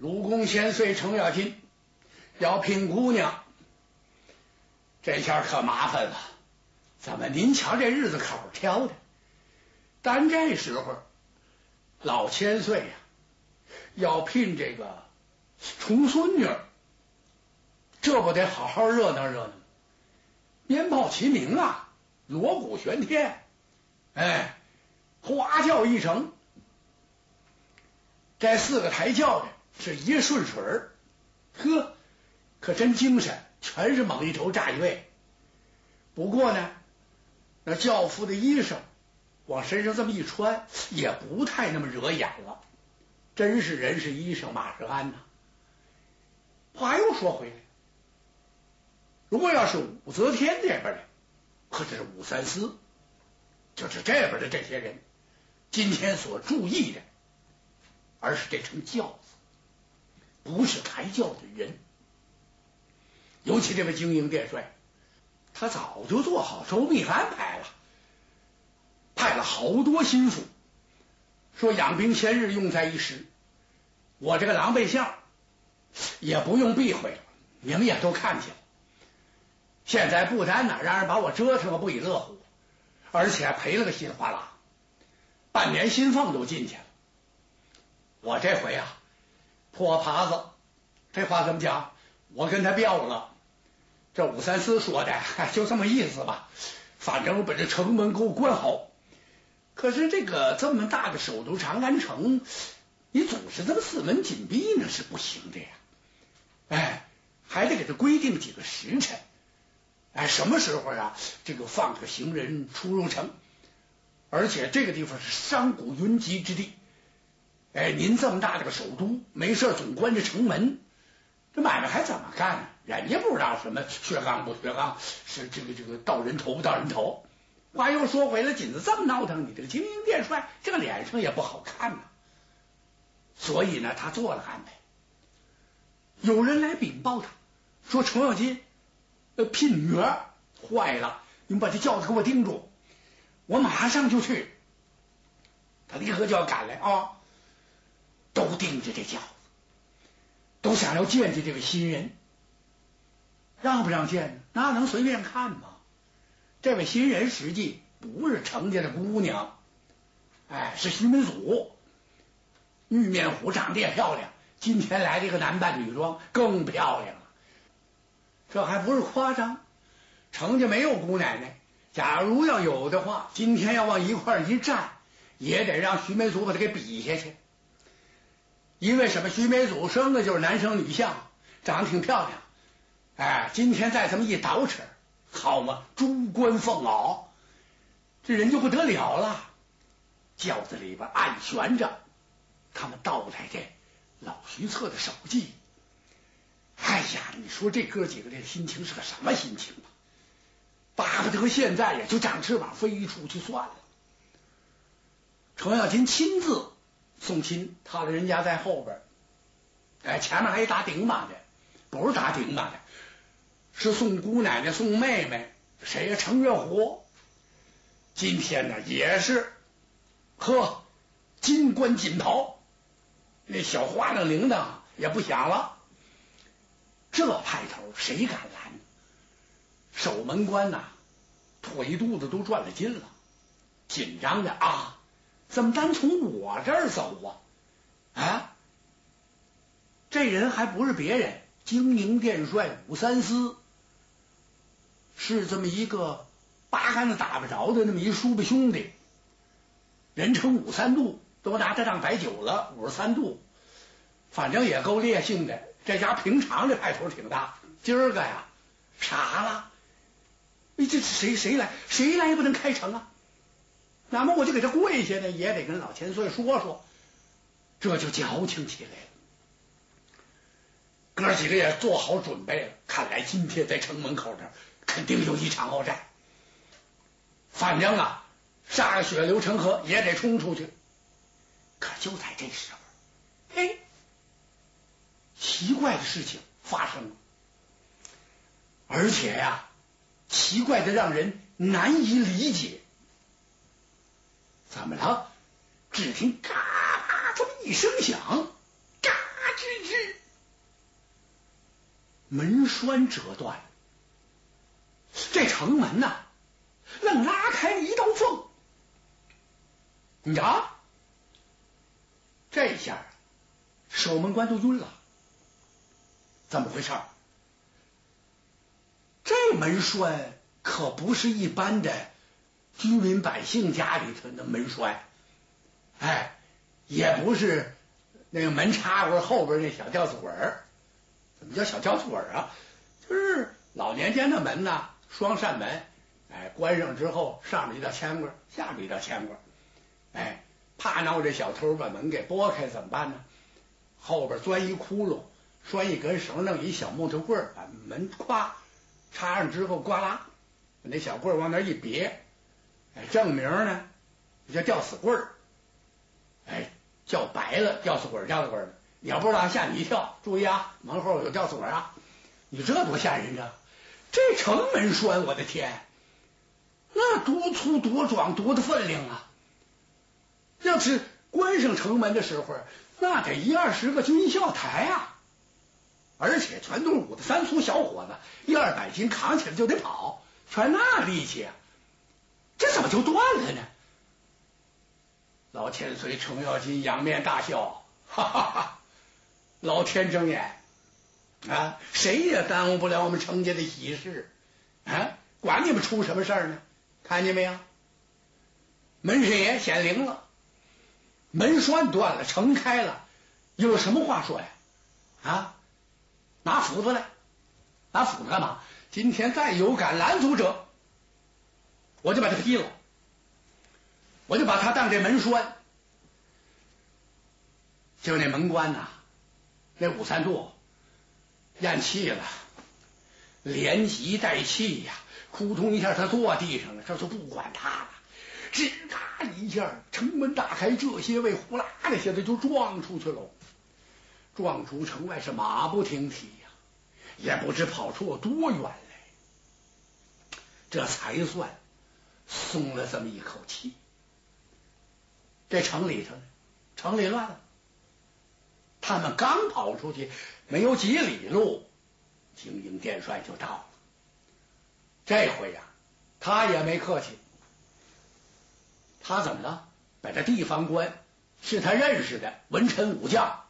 鲁公千岁程咬金要聘姑娘，这下可麻烦了。怎么您瞧这日子口挑的？但这时候老千岁呀，要聘这个重孙女，这不得好好热闹热闹？鞭炮齐鸣啊，锣鼓喧天，哎，花轿一程，这四个抬轿的是一顺水儿，呵，可真精神，全是猛一头炸一位。不过呢，那轿夫的衣裳往身上这么一穿，也不太那么惹眼了。真是人是衣裳，马是鞍呐。话又说回来。如果要是武则天这边的，或者是武三思，就是这边的这些人，今天所注意的，而是这乘轿子，不是抬轿的人。尤其这位精英殿帅，他早就做好周密安排了，派了好多心腹，说养兵千日，用在一时。我这个狼狈相也不用避讳了，你们也都看见了。现在不单哪，让人把我折腾个不亦乐乎，而且赔了个稀里哗啦，半年薪俸都进去了。我这回啊，破耙子，这话怎么讲？我跟他飙了。这武三思说的，就这么意思吧。反正我把这城门给我关好。可是这个这么大的首都长安城，你总是这么四门紧闭，那是不行的呀。哎，还得给他规定几个时辰。哎，什么时候啊？这个放个行人出入城，而且这个地方是商贾云集之地。哎，您这么大的个首都，没事总关着城门，这买卖还怎么干呢？人家不知道什么血杠不血杠，是这个这个到人头不到人头。话又说回来，锦子这么闹腾，你这个精英殿帅这个脸上也不好看呐。所以呢，他做了安排。有人来禀报他，说程咬金。聘女儿坏了，你们把这轿子给我盯住，我马上就去。他立刻就要赶来啊，都盯着这轿子，都想要见见这个新人，让不让见？那能随便看吗？这位新人实际不是程家的姑娘，哎，是徐门祖，玉面虎长得也漂亮，今天来这个男扮女装更漂亮了。这还不是夸张，程家没有姑奶奶。假如要有的话，今天要往一块一站，也得让徐美祖把他给比下去。因为什么？徐美祖生的就是男生女相，长得挺漂亮。哎，今天再这么一捯饬，好嘛，珠冠凤袄，这人就不得了了。轿子里边暗悬着他们倒来的老徐策的手迹。哎呀，你说这哥几个这心情是个什么心情啊？巴不得现在呀就长翅膀飞出去算了。程咬金亲自送亲，他的人家在后边，哎，前面还一打顶马的，不是打顶马的，是送姑奶奶、送妹妹，谁呀？程月虎。今天呢也是，呵，金冠锦袍，那小花的铃铛也不响了。这派头谁敢拦？守门官呐，腿肚子都转了筋了，紧张的啊！怎么单从我这儿走啊？啊！这人还不是别人，精明殿帅武三思，是这么一个八竿子打不着的那么一叔伯兄弟，人称武三度，都拿他当白酒了。五十三度，反正也够烈性的。这家平常这派头挺大，今儿个呀傻了，你这谁谁来谁来也不能开城啊！那么我就给他跪下呢，也得跟老千岁说说，这就矫情起来了。哥几个也做好准备了，看来今天在城门口这肯定有一场鏖战。反正啊，歃血流成河也得冲出去。可就在这时候，嘿。奇怪的事情发生了，而且呀，奇怪的让人难以理解。怎么了？只听嘎嘎这么一声响，嘎吱吱门栓折断，这城门呐，愣拉开了一道缝。你瞧，这下守门官都晕了，怎么回事？这门栓可不是一般的居民百姓家里头的门栓，哎，也不是那个门插窝后边那小吊子滚儿。怎么叫小吊子滚儿啊？就是老年间的门呐，双扇门，哎，关上之后，上面一道铅棍，下边一道铅棍，哎，怕闹这小偷把门给拨开怎么办呢？后边钻一窟窿，拴一根绳，弄一小木头棍儿，把门咵插上之后，呱啦，把那小棍儿往那一别，哎，正名呢叫吊死棍儿，哎，叫白了吊死棍儿，吊死棍儿。你要不知道，吓你一跳。注意啊，门后有吊死鬼啊！你这多吓人啊！这城门栓，我的天，那多粗多壮多的分量啊！要是关上城门的时候，那得一二十个军校台啊！而且全都是五的三粗小伙子，一二百斤扛起来就得跑，全那力气啊！这怎么就断了呢？老千岁程咬金仰面大笑，哈哈哈！老天睁眼啊！谁也耽误不了我们程家的喜事啊！管你们出什么事儿呢？看见没有？门神爷显灵了，门栓断了，城开了，有什么话说呀？啊！拿斧子来，拿斧子干嘛？今天再有敢拦阻者，我就把他劈了，我就把他当这门栓。就那门官呐。那武三度咽气了，连急带气呀，扑通一下，他坐地上了，这就不管他了，吱嘎一下，城门大开，这些位呼啦的现在就撞出去了，撞出城外是马不停蹄呀，也不知跑出了多远来，这才算松了这么一口气。这城里头，城里乱了。他们刚跑出去没有几里路，精英殿帅就到了。这回呀，他也没客气。他怎么了？把这地方官是他认识的文臣武将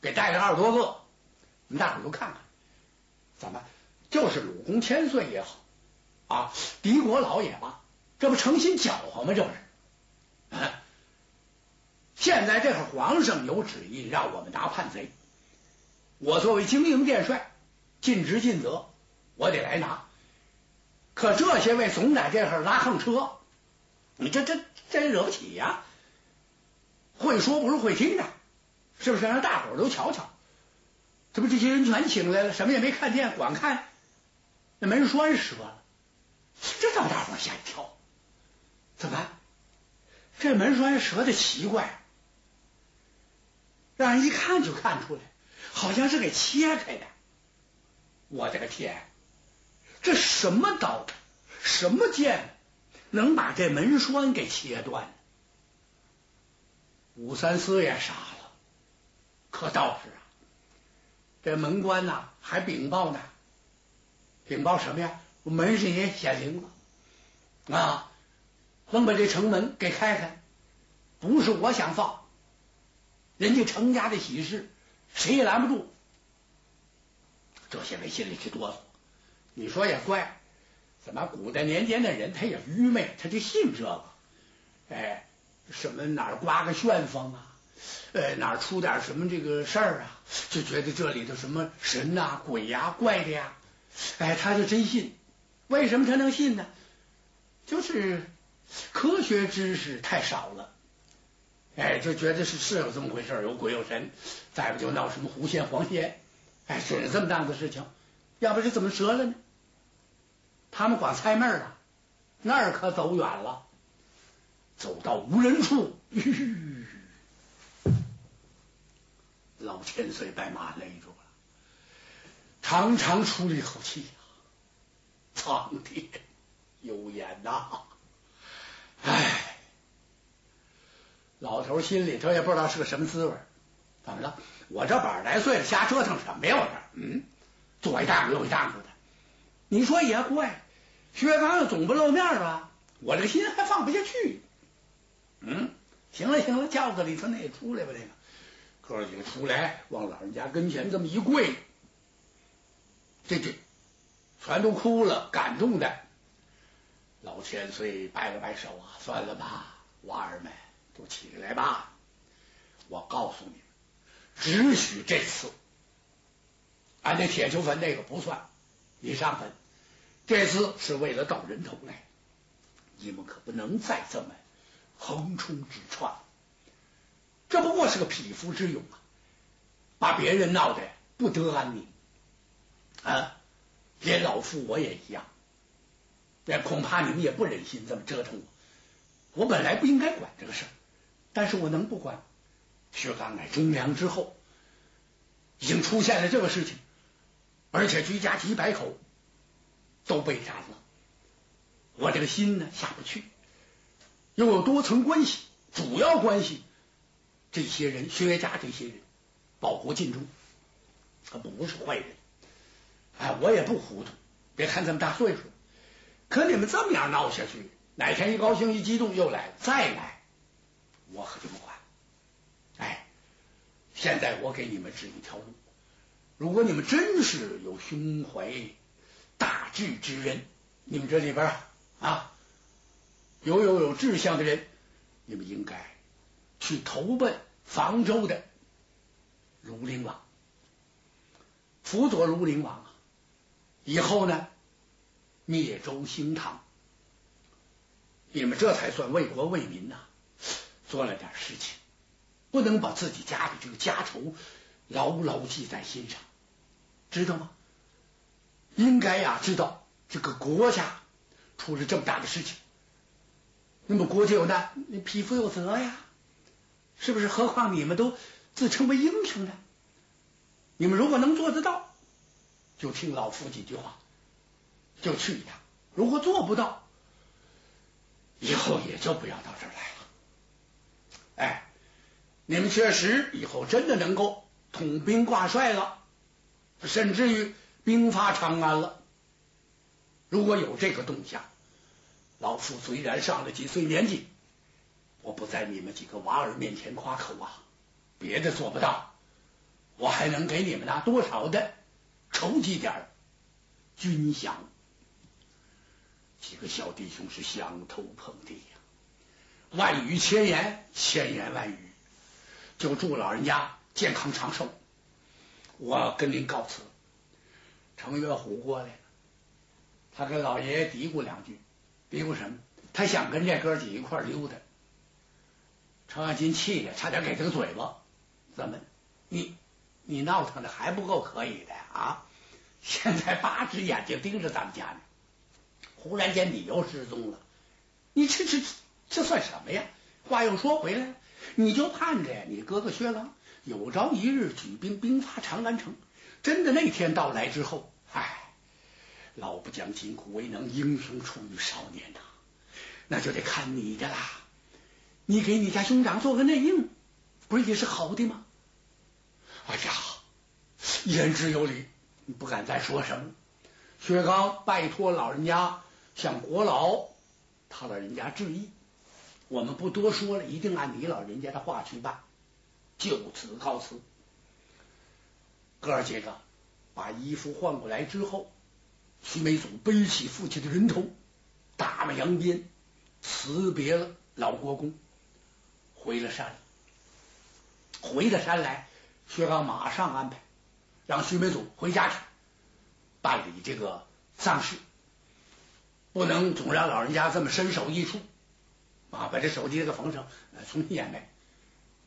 给带了二十多个，你们大伙都看看，怎么就是鲁公千岁也好啊，敌国老也罢，这不诚心搅和吗？这不是？现在这会皇上有旨意让我们拿叛贼，我作为精营殿帅，尽职尽责，我得来拿。可这些位总在这会拉横车，你这这真惹不起呀！会说不如会听的，是不是？让大伙儿都瞧瞧，这不这些人全请来了，什么也没看见，光看那门栓折了，这让大伙儿吓一跳。怎么？这门栓折的奇怪。让人一看就看出来，好像是给切开的。我的个天，这什么刀，什么剑，能把这门栓给切断？武三思也傻了，可倒是啊，这门官呐还禀报呢，禀报什么呀？门神爷显灵了啊，能把这城门给开开，不是我想放。人家程家的喜事，谁也拦不住。这些人心里直哆嗦。你说也怪，怎么古代年间的人他也愚昧，他就信这个。哎，什么哪儿刮个旋风啊？呃，哪儿出点什么这个事儿啊？就觉得这里头什么神呐、鬼呀、怪的呀？哎，他就真信。为什么他能信呢？就是科学知识太少了。哎，就觉得是是有这么回事有鬼有神，再不就闹什么狐仙黄仙，哎，是这么档子事情，要不是怎么折了呢？他们光猜闷了，那儿可走远了，走到无人处，老千岁把马勒住了，长长出了一口气呀，苍天有眼呐，老头心里头也不知道是个什么滋味，怎么了？我这百来岁了，瞎折腾什么呀？我这，嗯，左一档子右一档子的。你说也怪，薛刚又总不露面吧？我这心还放不下去。嗯，行了行了，轿子里头那也出来吧，那个哥几个出来，往老人家跟前这么一跪，这这全都哭了，感动的。老千岁摆了摆手啊，算了吧，娃儿们都起来吧。我告诉你们，只许这次，俺那铁球坟那个不算，你上坟。这次是为了到人头来，你们可不能再这么。横冲直撞，这不过是个匹夫之勇啊！把别人闹得不得安宁啊！连老夫我也一样，也恐怕你们也不忍心这么折腾我。我本来不应该管这个事儿，但是我能不管？薛刚乃忠良之后，已经出现了这个事情，而且居家几百口都被斩了，我这个心呢下不去。又有多层关系，主要关系，这些人，薛家这些人，保国尽忠，他不是坏人。哎，我也不糊涂，别看这么大岁数，可你们这么样闹下去，哪天一高兴一激动又来，再来，我可就不管。哎，现在我给你们指一条路，如果你们真是有胸怀大志之人，你们这里边啊。有有有志向的人，你们应该去投奔房州的庐陵王，辅佐庐陵王啊！以后呢，灭周兴唐，你们这才算为国为民呐，做了点事情，不能把自己家的这个家仇牢牢记在心上，知道吗？应该呀，知道这个国家出了这么大的事情。那么国家有难，匹夫有责呀，是不是？何况你们都自称为英雄呢？你们如果能做得到，就听老夫几句话，就去一趟；如果做不到，以后也就不要到这儿来了。哎，你们确实以后真的能够统兵挂帅了，甚至于兵发长安了。如果有这个动向。老夫虽然上了几岁年纪，我不在你们几个娃儿面前夸口啊，别的做不到，我还能给你们拿多少的筹集点军饷。几个小弟兄是相头碰地，万语千言，千言万语，就祝老人家健康长寿。我跟您告辞。程月虎过来了，他跟老爷爷嘀咕两句。嘀咕什么？他想跟这哥几一块溜达。程咬金气的差点给他个嘴巴。怎么？你你闹腾的还不够可以的啊？现在八只眼睛盯着咱们家呢。忽然间你又失踪了，你这这这算什么呀？话又说回来，你就盼着呀，你哥哥薛刚有朝一日举兵兵发长安城。真的那天到来之后，唉。老不将金苦未能，英雄出于少年呐，那就得看你的啦。你给你家兄长做个内应，不是也是好的吗？哎呀，言之有理，你不敢再说什么。薛刚拜托老人家向国老他老人家致意，我们不多说了，一定按你老人家的话去办。就此告辞。哥儿几个把衣服换过来之后。徐梅祖背起父亲的人头，打马扬鞭，辞别了老国公，回了山。回了山来，薛刚马上安排，让徐梅祖回家去办理这个丧事，不能总让老人家这么身首异处啊！把这手机这个缝上，重新演呗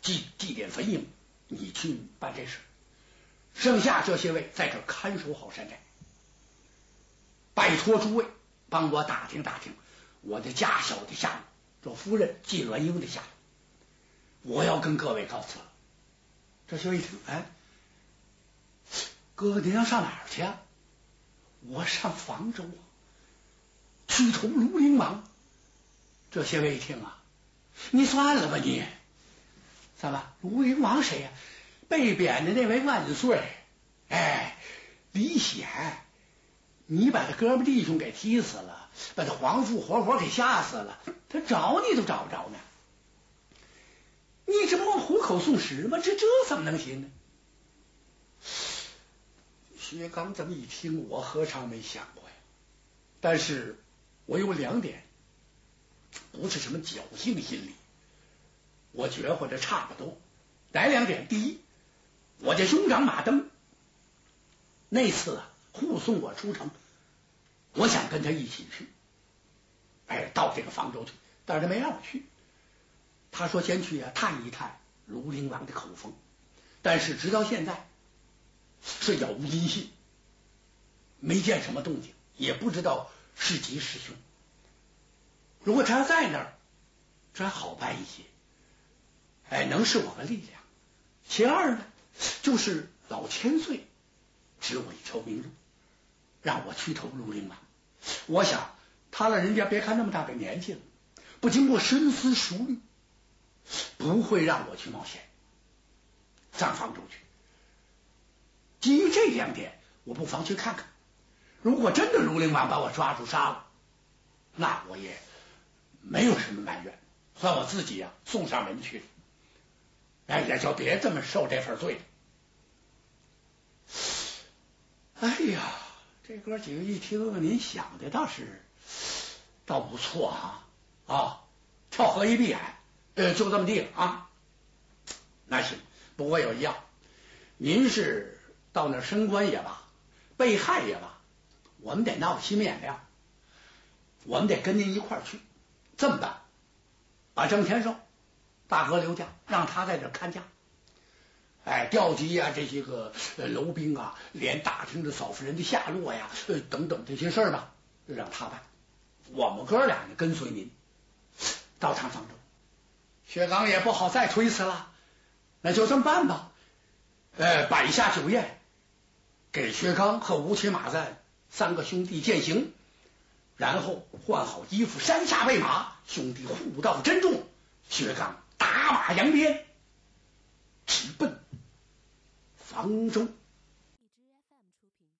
祭祭奠坟茔，你去办这事，剩下这些位在这看守好山寨。拜托诸位帮我打听打听我的家小的下落，这夫人季鸾英的下落。我要跟各位告辞了。这薛一听，哎，哥哥您要上哪儿去？啊？我上房州啊，去投庐陵王。这些位一听啊，你算了吧你，怎么卢云王谁呀？被贬的那位万岁，哎。李显，你把他哥们弟兄给踢死了，把他皇父活活给吓死了，他找你都找不着呢。你这不往虎口送食吗？这这怎么能行呢？薛刚这么一听，我何尝没想过呀？但是我有两点，不是什么侥幸心理，我觉得这差不多。哪两点？第一，我这兄长马登那次啊护送我出城，我想跟他一起去，哎，到这个方舟去，但是他没让我去。他说先去啊探一探庐陵王的口风，但是直到现在是杳无音信，没见什么动静，也不知道是吉是凶。如果他要在那儿，这还好办一些，哎，能是我的力量。其二呢，就是老千岁指我一条明路，让我去投庐陵王。我想他老人家别看那么大个年纪了，不经过深思熟虑。不会让我去冒险上方舟去。基于这两点，我不妨去看看。如果真的庐陵王把我抓住杀了，那我也没有什么埋怨，算我自己呀送上门去。哎，也就别这么受这份罪了。哎呀，这哥几个一听，您想的倒是倒不错啊啊，跳河一闭眼。呃，就这么地了啊。那行，不过有一样，您是到那升官也罢，被害也罢，我们得闹心眼亮，我们得跟您一块儿去。这么办？把郑天寿大哥留下，让他在这看家。哎，调集呀，这些个楼兵啊，连打听着嫂夫人的下落呀，呃，等等这些事儿吧，让他办。我们哥俩呢，跟随您到长方舟。薛刚也不好再推辞了，那就这么办吧。呃，摆下酒宴，给薛刚和吴起、马赞三个兄弟践行，然后换好衣服，山下备马，兄弟互道珍重。薛刚打马扬鞭，直奔方舟。